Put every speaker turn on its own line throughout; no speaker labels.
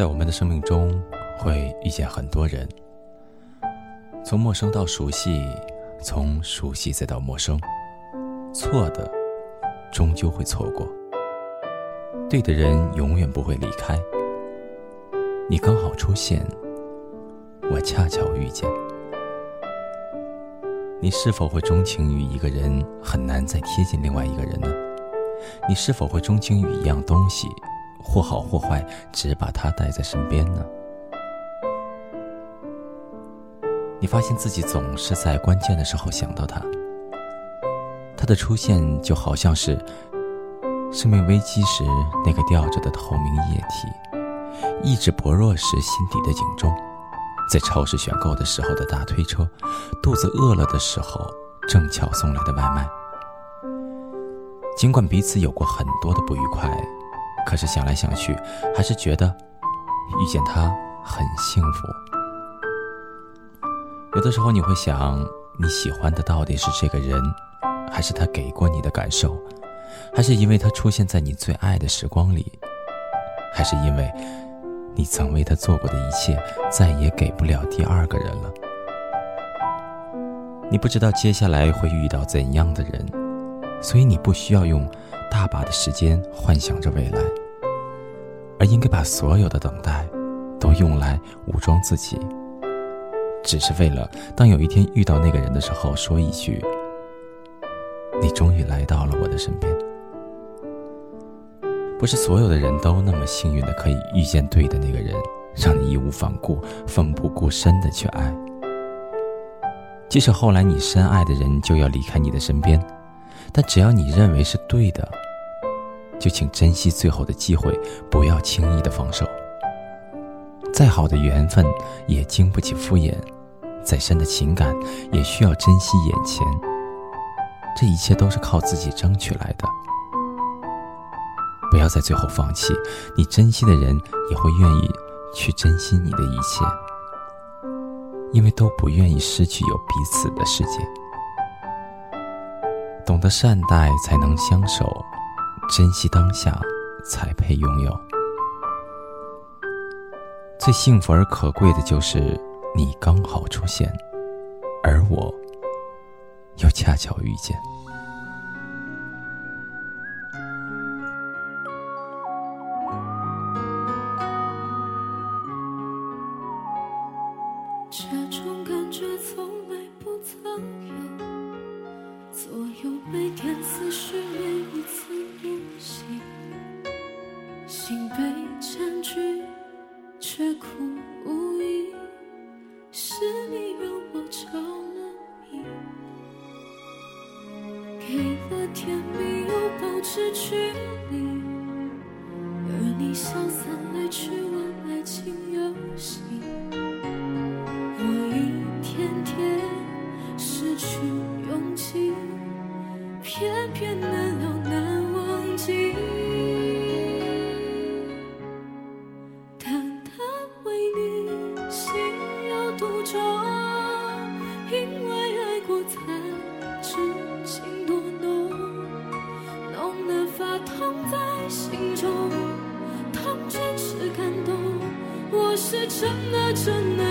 在我们的生命中，会遇见很多人，从陌生到熟悉，从熟悉再到陌生，错的终究会错过，对的人永远不会离开。你刚好出现，我恰巧遇见。你是否会钟情于一个人，很难再贴近另外一个人呢？你是否会钟情于一样东西？或好或坏，只把他带在身边呢。你发现自己总是在关键的时候想到他，他的出现就好像是生命危机时那个吊着的透明液体，意志薄弱时心底的警钟，在超市选购的时候的大推车，肚子饿了的时候正巧送来的外卖。尽管彼此有过很多的不愉快。可是想来想去，还是觉得遇见他很幸福。有的时候你会想，你喜欢的到底是这个人，还是他给过你的感受，还是因为他出现在你最爱的时光里，还是因为你曾为他做过的一切再也给不了第二个人了？你不知道接下来会遇到怎样的人，所以你不需要用。大把的时间幻想着未来，而应该把所有的等待都用来武装自己，只是为了当有一天遇到那个人的时候，说一句：“你终于来到了我的身边。”不是所有的人都那么幸运的可以遇见对的那个人，让你义无反顾、奋不顾身的去爱。即使后来你深爱的人就要离开你的身边。但只要你认为是对的，就请珍惜最后的机会，不要轻易的放手。再好的缘分也经不起敷衍，再深的情感也需要珍惜眼前。这一切都是靠自己争取来的，不要在最后放弃。你珍惜的人也会愿意去珍惜你的一切，因为都不愿意失去有彼此的世界。懂得善待，才能相守；珍惜当下，才配拥有。最幸福而可贵的就是你刚好出现，而我又恰巧遇见。
这种感觉从来不曾有所有每天思绪，每一次呼吸，心被占据却苦无依，是你让我着了迷，给了甜蜜又保持距离，而你潇洒来去玩爱情游戏，我一天天失去风情偏偏难了难忘记，当他为你心有独钟，因为爱过才知情多浓，浓得发痛在心中，痛全是感动。我是真的真的。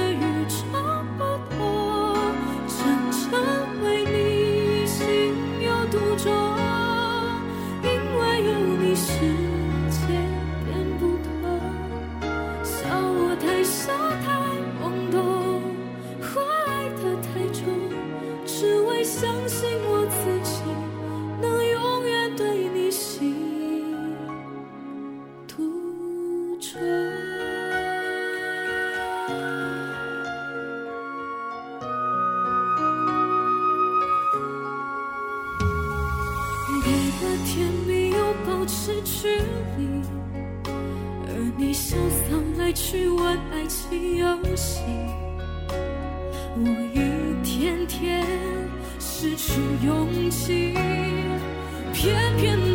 距离，而你潇洒来去玩爱情游戏，我一天天失去勇气，偏偏